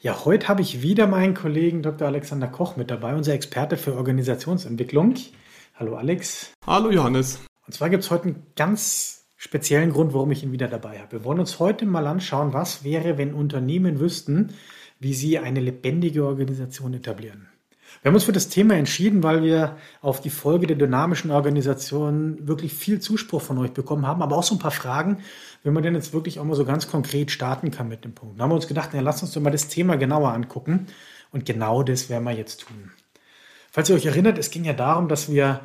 Ja, heute habe ich wieder meinen Kollegen Dr. Alexander Koch mit dabei, unser Experte für Organisationsentwicklung. Hallo Alex. Hallo Johannes. Und zwar gibt es heute einen ganz speziellen Grund, warum ich ihn wieder dabei habe. Wir wollen uns heute mal anschauen, was wäre, wenn Unternehmen wüssten, wie sie eine lebendige Organisation etablieren. Wir haben uns für das Thema entschieden, weil wir auf die Folge der dynamischen Organisation wirklich viel Zuspruch von euch bekommen haben, aber auch so ein paar Fragen, wenn man denn jetzt wirklich auch mal so ganz konkret starten kann mit dem Punkt. Da haben wir uns gedacht, na, lasst uns doch mal das Thema genauer angucken und genau das werden wir jetzt tun. Falls ihr euch erinnert, es ging ja darum, dass wir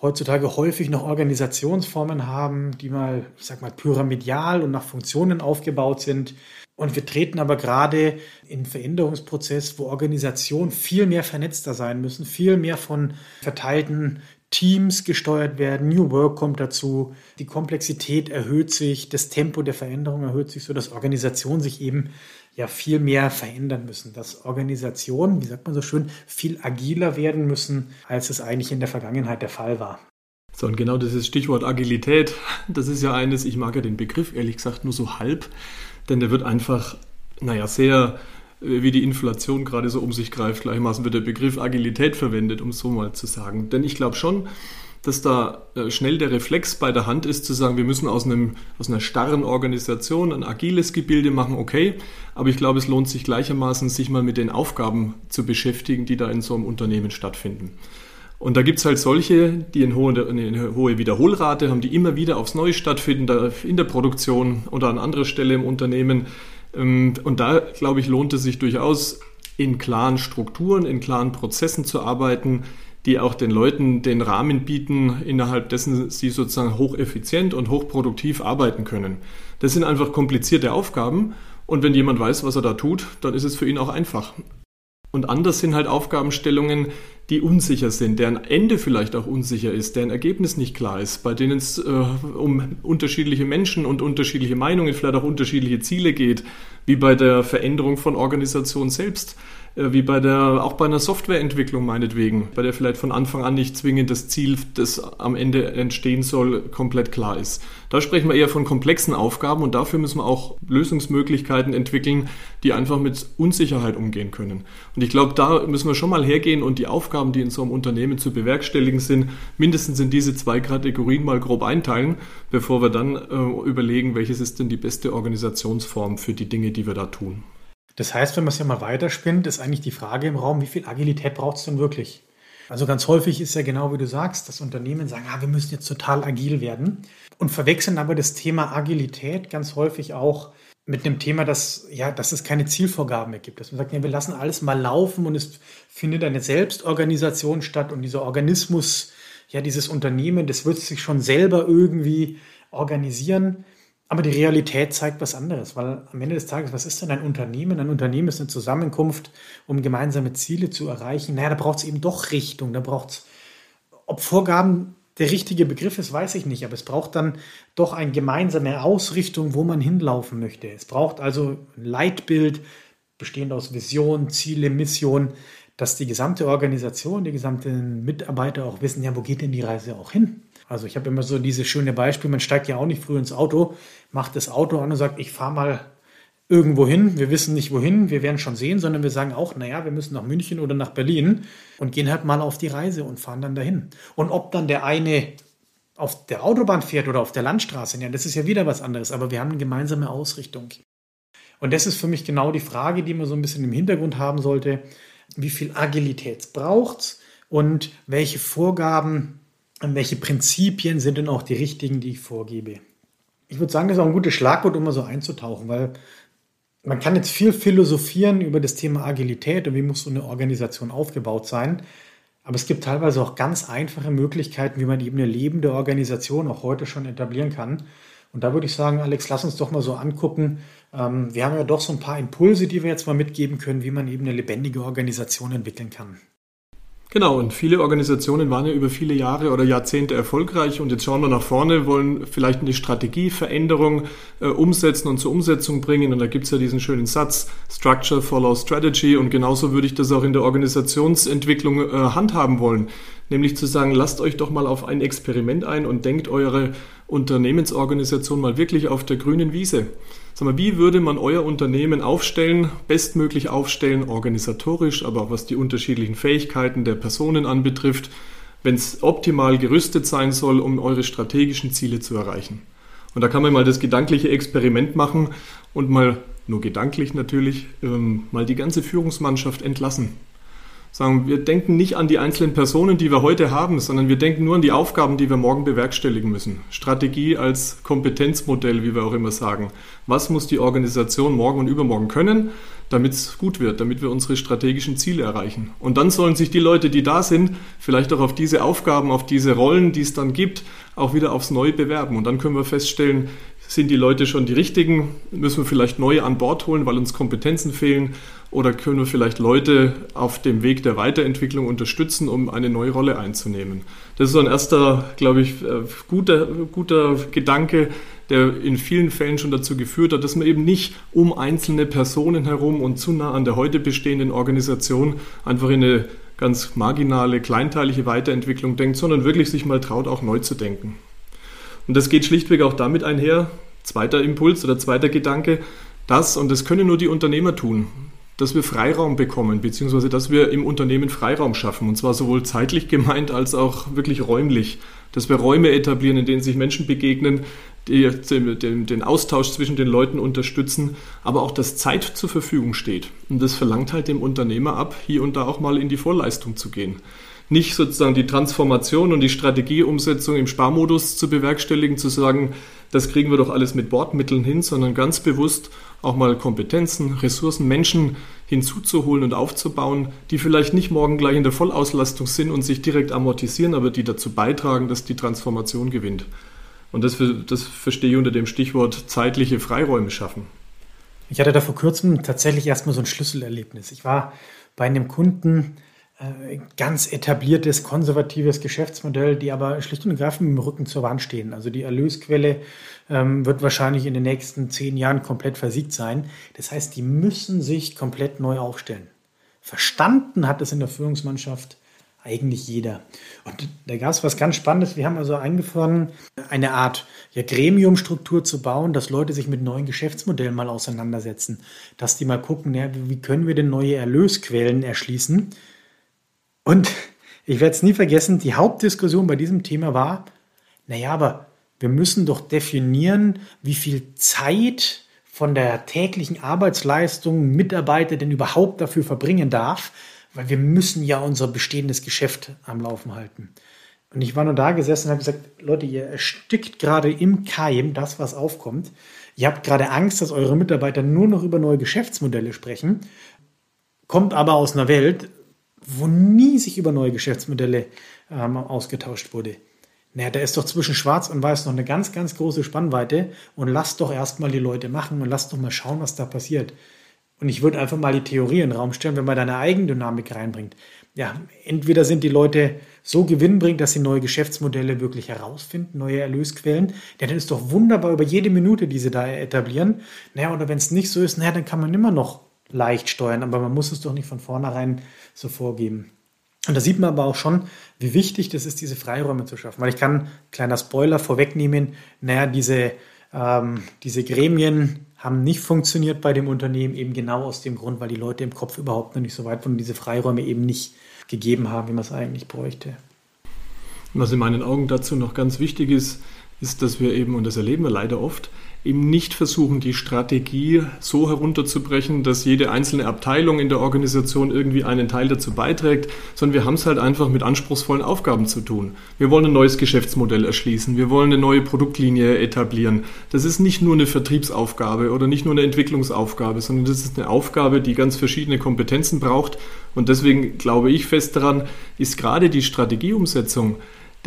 heutzutage häufig noch Organisationsformen haben, die mal, ich sag mal, pyramidal und nach Funktionen aufgebaut sind. Und wir treten aber gerade in Veränderungsprozess, wo Organisationen viel mehr vernetzter sein müssen, viel mehr von verteilten Teams gesteuert werden. New Work kommt dazu. Die Komplexität erhöht sich, das Tempo der Veränderung erhöht sich, so dass Organisationen sich eben ja viel mehr verändern müssen. Dass Organisationen, wie sagt man so schön, viel agiler werden müssen, als es eigentlich in der Vergangenheit der Fall war. So, und genau dieses Stichwort Agilität, das ist ja eines, ich mag ja den Begriff ehrlich gesagt nur so halb, denn der wird einfach, naja, sehr äh, wie die Inflation gerade so um sich greift. Gleichermaßen wird der Begriff Agilität verwendet, um es so mal zu sagen. Denn ich glaube schon, dass da äh, schnell der Reflex bei der Hand ist, zu sagen, wir müssen aus, einem, aus einer starren Organisation ein agiles Gebilde machen, okay. Aber ich glaube, es lohnt sich gleichermaßen, sich mal mit den Aufgaben zu beschäftigen, die da in so einem Unternehmen stattfinden. Und da gibt es halt solche, die eine hohe, eine hohe Wiederholrate haben, die immer wieder aufs Neue stattfinden, in der Produktion oder an anderer Stelle im Unternehmen. Ähm, und da, glaube ich, lohnt es sich durchaus, in klaren Strukturen, in klaren Prozessen zu arbeiten, die auch den Leuten den Rahmen bieten, innerhalb dessen sie sozusagen hocheffizient und hochproduktiv arbeiten können. Das sind einfach komplizierte Aufgaben und wenn jemand weiß, was er da tut, dann ist es für ihn auch einfach. Und anders sind halt Aufgabenstellungen, die unsicher sind, deren Ende vielleicht auch unsicher ist, deren Ergebnis nicht klar ist, bei denen es äh, um unterschiedliche Menschen und unterschiedliche Meinungen, vielleicht auch unterschiedliche Ziele geht, wie bei der Veränderung von Organisationen selbst. Äh, wie bei der, auch bei einer Softwareentwicklung meinetwegen, bei der vielleicht von Anfang an nicht zwingend das Ziel, das am Ende entstehen soll, komplett klar ist. Da sprechen wir eher von komplexen Aufgaben und dafür müssen wir auch Lösungsmöglichkeiten entwickeln, die einfach mit Unsicherheit umgehen können. Und ich glaube, da müssen wir schon mal hergehen und die Aufgaben, die in so einem Unternehmen zu bewerkstelligen sind, mindestens in diese zwei Kategorien mal grob einteilen, bevor wir dann äh, überlegen, welches ist denn die beste Organisationsform für die Dinge, die wir da tun. Das heißt, wenn man es ja mal weiterspinnt, ist eigentlich die Frage im Raum, wie viel Agilität braucht es denn wirklich? Also ganz häufig ist ja genau wie du sagst, dass Unternehmen sagen, ah, wir müssen jetzt total agil werden und verwechseln aber das Thema Agilität ganz häufig auch mit dem Thema, dass, ja, dass es keine Zielvorgaben mehr gibt. Dass man sagt, ja, wir lassen alles mal laufen und es findet eine Selbstorganisation statt und dieser Organismus, ja, dieses Unternehmen, das wird sich schon selber irgendwie organisieren. Aber die Realität zeigt was anderes, weil am Ende des Tages, was ist denn ein Unternehmen? Ein Unternehmen ist eine Zusammenkunft, um gemeinsame Ziele zu erreichen. Naja, da braucht es eben doch Richtung, da braucht es, ob Vorgaben der richtige Begriff ist, weiß ich nicht, aber es braucht dann doch eine gemeinsame Ausrichtung, wo man hinlaufen möchte. Es braucht also ein Leitbild, bestehend aus Vision, Ziele, Mission, dass die gesamte Organisation, die gesamten Mitarbeiter auch wissen, ja, wo geht denn die Reise auch hin? Also ich habe immer so dieses schöne Beispiel, man steigt ja auch nicht früh ins Auto, macht das Auto an und sagt, ich fahre mal irgendwo hin, wir wissen nicht wohin, wir werden schon sehen, sondern wir sagen auch, naja, wir müssen nach München oder nach Berlin und gehen halt mal auf die Reise und fahren dann dahin. Und ob dann der eine auf der Autobahn fährt oder auf der Landstraße, ja, das ist ja wieder was anderes, aber wir haben eine gemeinsame Ausrichtung. Und das ist für mich genau die Frage, die man so ein bisschen im Hintergrund haben sollte. Wie viel Agilität braucht es und welche Vorgaben welche Prinzipien sind denn auch die richtigen, die ich vorgebe? Ich würde sagen, das ist auch ein gutes Schlagwort, um mal so einzutauchen, weil man kann jetzt viel philosophieren über das Thema Agilität und wie muss so eine Organisation aufgebaut sein. Aber es gibt teilweise auch ganz einfache Möglichkeiten, wie man eben eine lebende Organisation auch heute schon etablieren kann. Und da würde ich sagen, Alex, lass uns doch mal so angucken. Ähm, wir haben ja doch so ein paar Impulse, die wir jetzt mal mitgeben können, wie man eben eine lebendige Organisation entwickeln kann. Genau, und viele Organisationen waren ja über viele Jahre oder Jahrzehnte erfolgreich und jetzt schauen wir nach vorne, wollen vielleicht eine Strategieveränderung äh, umsetzen und zur Umsetzung bringen. Und da gibt's ja diesen schönen Satz, Structure follow Strategy und genauso würde ich das auch in der Organisationsentwicklung äh, handhaben wollen. Nämlich zu sagen, lasst euch doch mal auf ein Experiment ein und denkt eure Unternehmensorganisation mal wirklich auf der grünen Wiese. Sag mal, wie würde man euer Unternehmen aufstellen, bestmöglich aufstellen, organisatorisch, aber auch was die unterschiedlichen Fähigkeiten der Personen anbetrifft, wenn es optimal gerüstet sein soll, um eure strategischen Ziele zu erreichen? Und da kann man mal das gedankliche Experiment machen und mal, nur gedanklich natürlich, ähm, mal die ganze Führungsmannschaft entlassen sagen, wir denken nicht an die einzelnen Personen, die wir heute haben, sondern wir denken nur an die Aufgaben, die wir morgen bewerkstelligen müssen. Strategie als Kompetenzmodell, wie wir auch immer sagen. Was muss die Organisation morgen und übermorgen können, damit es gut wird, damit wir unsere strategischen Ziele erreichen. Und dann sollen sich die Leute, die da sind, vielleicht auch auf diese Aufgaben, auf diese Rollen, die es dann gibt, auch wieder aufs Neue bewerben. Und dann können wir feststellen, sind die Leute schon die richtigen? Müssen wir vielleicht neue an Bord holen, weil uns Kompetenzen fehlen? Oder können wir vielleicht Leute auf dem Weg der Weiterentwicklung unterstützen, um eine neue Rolle einzunehmen? Das ist so ein erster, glaube ich, äh, guter, guter Gedanke, der in vielen Fällen schon dazu geführt hat, dass man eben nicht um einzelne Personen herum und zu nah an der heute bestehenden Organisation einfach in eine ganz marginale, kleinteilige Weiterentwicklung denkt, sondern wirklich sich mal traut, auch neu zu denken. Und das geht schlichtweg auch damit einher, zweiter Impuls oder zweiter Gedanke, dass, und das können nur die Unternehmer tun, dass wir Freiraum bekommen, beziehungsweise dass wir im Unternehmen Freiraum schaffen, und zwar sowohl zeitlich gemeint als auch wirklich räumlich. Dass wir Räume etablieren, in denen sich Menschen begegnen, die den, den Austausch zwischen den Leuten unterstützen, aber auch, dass Zeit zur Verfügung steht. Und das verlangt halt dem Unternehmer ab, hier und da auch mal in die Vorleistung zu gehen nicht sozusagen die Transformation und die Strategieumsetzung im Sparmodus zu bewerkstelligen, zu sagen, das kriegen wir doch alles mit Bordmitteln hin, sondern ganz bewusst auch mal Kompetenzen, Ressourcen, Menschen hinzuzuholen und aufzubauen, die vielleicht nicht morgen gleich in der Vollauslastung sind und sich direkt amortisieren, aber die dazu beitragen, dass die Transformation gewinnt. Und das, das verstehe ich unter dem Stichwort zeitliche Freiräume schaffen. Ich hatte da vor kurzem tatsächlich erstmal so ein Schlüsselerlebnis. Ich war bei einem Kunden, ganz etabliertes, konservatives Geschäftsmodell, die aber schlicht und ergreifend mit dem Rücken zur Wand stehen. Also die Erlösquelle ähm, wird wahrscheinlich in den nächsten zehn Jahren komplett versiegt sein. Das heißt, die müssen sich komplett neu aufstellen. Verstanden hat es in der Führungsmannschaft eigentlich jeder. Und da gab es was ganz Spannendes. Wir haben also angefangen, eine Art ja, Gremiumstruktur zu bauen, dass Leute sich mit neuen Geschäftsmodellen mal auseinandersetzen, dass die mal gucken, ja, wie können wir denn neue Erlösquellen erschließen und ich werde es nie vergessen, die Hauptdiskussion bei diesem Thema war, naja, aber wir müssen doch definieren, wie viel Zeit von der täglichen Arbeitsleistung Mitarbeiter denn überhaupt dafür verbringen darf, weil wir müssen ja unser bestehendes Geschäft am Laufen halten. Und ich war nur da gesessen und habe gesagt, Leute, ihr erstickt gerade im Keim das, was aufkommt. Ihr habt gerade Angst, dass eure Mitarbeiter nur noch über neue Geschäftsmodelle sprechen, kommt aber aus einer Welt, wo nie sich über neue Geschäftsmodelle ähm, ausgetauscht wurde. Naja, da ist doch zwischen Schwarz und Weiß noch eine ganz, ganz große Spannweite und lasst doch erstmal die Leute machen und lasst doch mal schauen, was da passiert. Und ich würde einfach mal die Theorie in den Raum stellen, wenn man da eine Eigendynamik reinbringt. Ja, entweder sind die Leute so gewinnbringend, dass sie neue Geschäftsmodelle wirklich herausfinden, neue Erlösquellen. Ja, dann ist doch wunderbar über jede Minute, die sie da etablieren. Naja, oder wenn es nicht so ist, naja, dann kann man immer noch leicht steuern, aber man muss es doch nicht von vornherein so vorgeben. Und da sieht man aber auch schon, wie wichtig das ist, diese Freiräume zu schaffen. Weil ich kann, kleiner Spoiler vorwegnehmen, naja, diese, ähm, diese Gremien haben nicht funktioniert bei dem Unternehmen, eben genau aus dem Grund, weil die Leute im Kopf überhaupt noch nicht so weit waren und diese Freiräume eben nicht gegeben haben, wie man es eigentlich bräuchte. Was in meinen Augen dazu noch ganz wichtig ist, ist, dass wir eben, und das erleben wir leider oft, eben nicht versuchen, die Strategie so herunterzubrechen, dass jede einzelne Abteilung in der Organisation irgendwie einen Teil dazu beiträgt, sondern wir haben es halt einfach mit anspruchsvollen Aufgaben zu tun. Wir wollen ein neues Geschäftsmodell erschließen, wir wollen eine neue Produktlinie etablieren. Das ist nicht nur eine Vertriebsaufgabe oder nicht nur eine Entwicklungsaufgabe, sondern das ist eine Aufgabe, die ganz verschiedene Kompetenzen braucht. Und deswegen glaube ich fest daran, ist gerade die Strategieumsetzung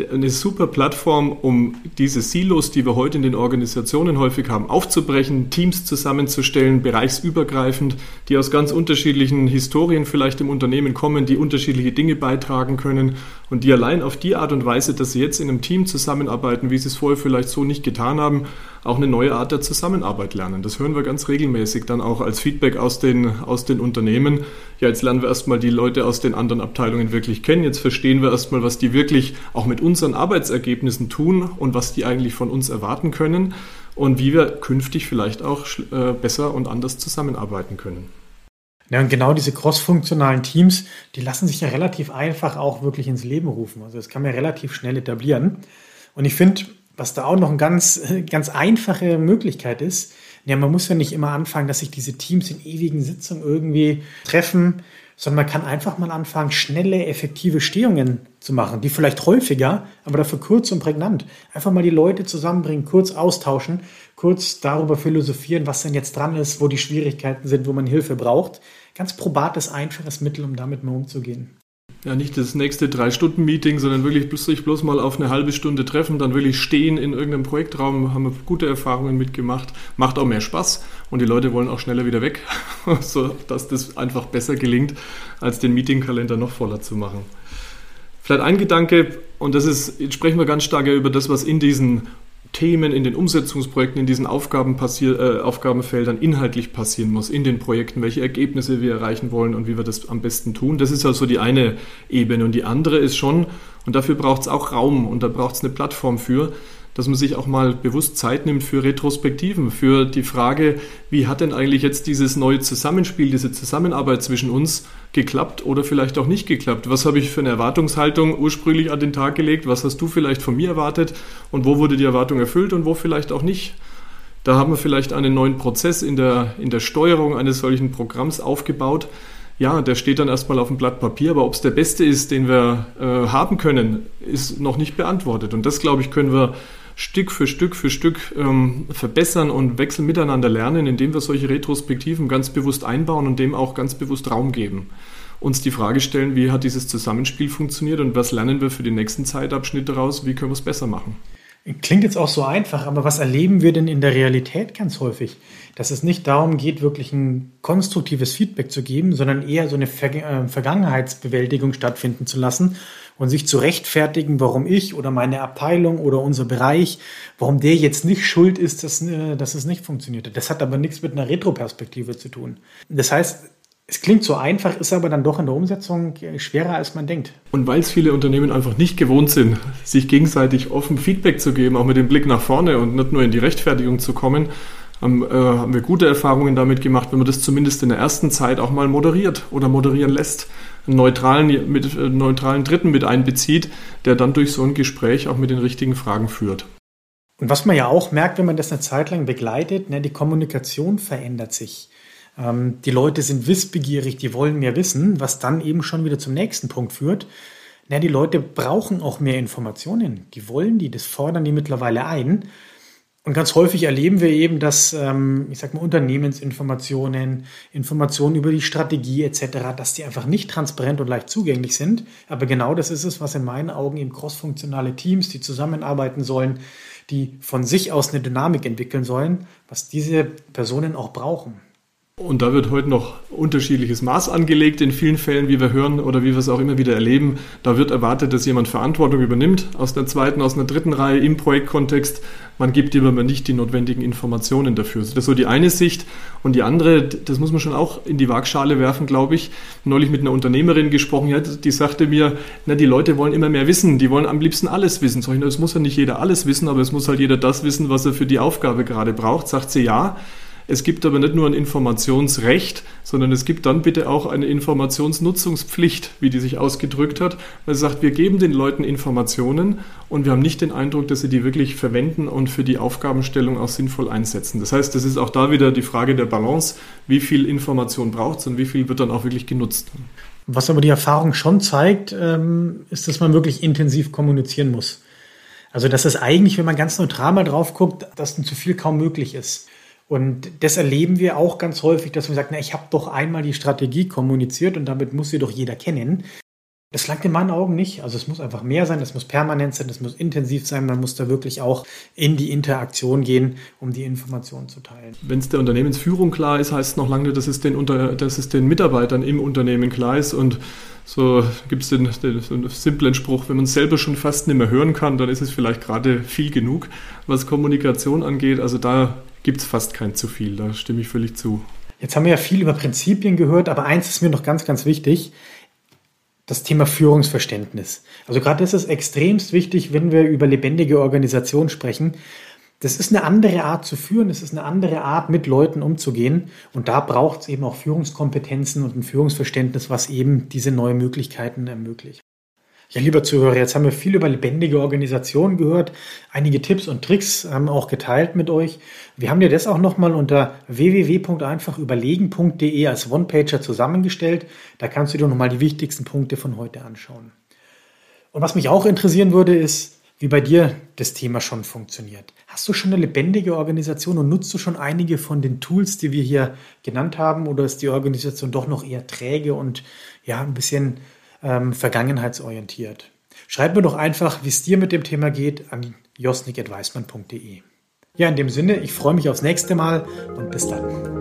eine super Plattform, um diese Silos, die wir heute in den Organisationen häufig haben, aufzubrechen, Teams zusammenzustellen, bereichsübergreifend, die aus ganz unterschiedlichen Historien vielleicht im Unternehmen kommen, die unterschiedliche Dinge beitragen können und die allein auf die Art und Weise, dass sie jetzt in einem Team zusammenarbeiten, wie sie es vorher vielleicht so nicht getan haben, auch eine neue Art der Zusammenarbeit lernen. Das hören wir ganz regelmäßig dann auch als Feedback aus den, aus den Unternehmen. Ja, jetzt lernen wir erstmal die Leute aus den anderen Abteilungen wirklich kennen. Jetzt verstehen wir erstmal, was die wirklich auch mit unseren Arbeitsergebnissen tun und was die eigentlich von uns erwarten können und wie wir künftig vielleicht auch äh, besser und anders zusammenarbeiten können. Ja, und genau diese crossfunktionalen Teams, die lassen sich ja relativ einfach auch wirklich ins Leben rufen. Also das kann man ja relativ schnell etablieren. Und ich finde, was da auch noch eine ganz, ganz einfache Möglichkeit ist, ja, man muss ja nicht immer anfangen, dass sich diese Teams in ewigen Sitzungen irgendwie treffen, sondern man kann einfach mal anfangen, schnelle, effektive Stehungen zu machen, die vielleicht häufiger, aber dafür kurz und prägnant. Einfach mal die Leute zusammenbringen, kurz austauschen, kurz darüber philosophieren, was denn jetzt dran ist, wo die Schwierigkeiten sind, wo man Hilfe braucht. Ganz probates, einfaches Mittel, um damit mal umzugehen ja nicht das nächste Drei-Stunden-Meeting, sondern wirklich sich bloß mal auf eine halbe Stunde treffen, dann wirklich stehen in irgendeinem Projektraum, haben wir gute Erfahrungen mitgemacht, macht auch mehr Spaß und die Leute wollen auch schneller wieder weg, so dass das einfach besser gelingt, als den Meetingkalender noch voller zu machen. Vielleicht ein Gedanke, und das ist, jetzt sprechen wir ganz stark über das, was in diesen Themen in den Umsetzungsprojekten, in diesen Aufgaben äh, Aufgabenfeldern inhaltlich passieren muss, in den Projekten, welche Ergebnisse wir erreichen wollen und wie wir das am besten tun. Das ist also die eine Ebene. Und die andere ist schon, und dafür braucht es auch Raum und da braucht es eine Plattform für, dass man sich auch mal bewusst Zeit nimmt für Retrospektiven, für die Frage, wie hat denn eigentlich jetzt dieses neue Zusammenspiel, diese Zusammenarbeit zwischen uns geklappt oder vielleicht auch nicht geklappt? Was habe ich für eine Erwartungshaltung ursprünglich an den Tag gelegt? Was hast du vielleicht von mir erwartet? Und wo wurde die Erwartung erfüllt und wo vielleicht auch nicht? Da haben wir vielleicht einen neuen Prozess in der, in der Steuerung eines solchen Programms aufgebaut. Ja, der steht dann erstmal auf dem Blatt Papier, aber ob es der beste ist, den wir äh, haben können, ist noch nicht beantwortet. Und das, glaube ich, können wir Stück für Stück für Stück ähm, verbessern und wechseln miteinander lernen, indem wir solche Retrospektiven ganz bewusst einbauen und dem auch ganz bewusst Raum geben. Uns die Frage stellen, wie hat dieses Zusammenspiel funktioniert und was lernen wir für den nächsten Zeitabschnitt daraus, wie können wir es besser machen. Klingt jetzt auch so einfach, aber was erleben wir denn in der Realität ganz häufig? Dass es nicht darum geht, wirklich ein konstruktives Feedback zu geben, sondern eher so eine Ver äh, Vergangenheitsbewältigung stattfinden zu lassen und sich zu rechtfertigen, warum ich oder meine Abteilung oder unser Bereich, warum der jetzt nicht schuld ist, dass, äh, dass es nicht funktioniert. Das hat aber nichts mit einer Retroperspektive zu tun. Das heißt, es klingt so einfach, ist aber dann doch in der Umsetzung schwerer, als man denkt. Und weil es viele Unternehmen einfach nicht gewohnt sind, sich gegenseitig offen Feedback zu geben, auch mit dem Blick nach vorne und nicht nur in die Rechtfertigung zu kommen, haben, äh, haben wir gute Erfahrungen damit gemacht, wenn man das zumindest in der ersten Zeit auch mal moderiert oder moderieren lässt, neutralen, mit, äh, neutralen Dritten mit einbezieht, der dann durch so ein Gespräch auch mit den richtigen Fragen führt. Und was man ja auch merkt, wenn man das eine Zeit lang begleitet, ne, die Kommunikation verändert sich. Ähm, die Leute sind wissbegierig, die wollen mehr wissen, was dann eben schon wieder zum nächsten Punkt führt. Na, die Leute brauchen auch mehr Informationen. Die wollen die, das fordern die mittlerweile ein. Und ganz häufig erleben wir eben, dass, ähm, ich sag mal, Unternehmensinformationen, Informationen über die Strategie etc., dass die einfach nicht transparent und leicht zugänglich sind. Aber genau das ist es, was in meinen Augen eben crossfunktionale Teams, die zusammenarbeiten sollen, die von sich aus eine Dynamik entwickeln sollen, was diese Personen auch brauchen. Und da wird heute noch unterschiedliches Maß angelegt in vielen Fällen, wie wir hören oder wie wir es auch immer wieder erleben. Da wird erwartet, dass jemand Verantwortung übernimmt aus der zweiten, aus einer dritten Reihe im Projektkontext. Man gibt ihm aber nicht die notwendigen Informationen dafür. Das ist so die eine Sicht. Und die andere, das muss man schon auch in die Waagschale werfen, glaube ich. Neulich mit einer Unternehmerin gesprochen, die sagte mir, na, die Leute wollen immer mehr wissen. Die wollen am liebsten alles wissen. Sag ich, na, es muss ja nicht jeder alles wissen, aber es muss halt jeder das wissen, was er für die Aufgabe gerade braucht. Sagt sie ja. Es gibt aber nicht nur ein Informationsrecht, sondern es gibt dann bitte auch eine Informationsnutzungspflicht, wie die sich ausgedrückt hat. Man sagt, wir geben den Leuten Informationen und wir haben nicht den Eindruck, dass sie die wirklich verwenden und für die Aufgabenstellung auch sinnvoll einsetzen. Das heißt, das ist auch da wieder die Frage der Balance, wie viel Information braucht es und wie viel wird dann auch wirklich genutzt. Was aber die Erfahrung schon zeigt, ähm, ist, dass man wirklich intensiv kommunizieren muss. Also, dass es eigentlich, wenn man ganz neutral mal drauf guckt, dass dann zu viel kaum möglich ist. Und das erleben wir auch ganz häufig, dass man sagt, na, ich habe doch einmal die Strategie kommuniziert und damit muss sie doch jeder kennen. Das langt in meinen Augen nicht. Also es muss einfach mehr sein, es muss permanent sein, es muss intensiv sein. Man muss da wirklich auch in die Interaktion gehen, um die Informationen zu teilen. Wenn es der Unternehmensführung klar ist, heißt es noch lange, dass es den, Unter dass es den Mitarbeitern im Unternehmen klar ist. Und so gibt es den, den, den simplen Spruch, wenn man es selber schon fast nicht mehr hören kann, dann ist es vielleicht gerade viel genug, was Kommunikation angeht. Also da gibt es fast kein zu viel, da stimme ich völlig zu. Jetzt haben wir ja viel über Prinzipien gehört, aber eins ist mir noch ganz, ganz wichtig das Thema Führungsverständnis. Also gerade das ist extremst wichtig, wenn wir über lebendige Organisation sprechen. Das ist eine andere Art zu führen, es ist eine andere Art, mit Leuten umzugehen. Und da braucht es eben auch Führungskompetenzen und ein Führungsverständnis, was eben diese neuen Möglichkeiten ermöglicht. Ja, lieber Zuhörer, jetzt haben wir viel über lebendige Organisationen gehört, einige Tipps und Tricks haben auch geteilt mit euch. Wir haben dir das auch nochmal unter www.einfachüberlegen.de als One-Pager zusammengestellt. Da kannst du dir nochmal die wichtigsten Punkte von heute anschauen. Und was mich auch interessieren würde, ist, wie bei dir das Thema schon funktioniert. Hast du schon eine lebendige Organisation und nutzt du schon einige von den Tools, die wir hier genannt haben, oder ist die Organisation doch noch eher träge und ja, ein bisschen ähm, vergangenheitsorientiert. Schreib mir doch einfach, wie es dir mit dem Thema geht, an josnik.weismann.de. Ja, in dem Sinne, ich freue mich aufs nächste Mal und bis dann.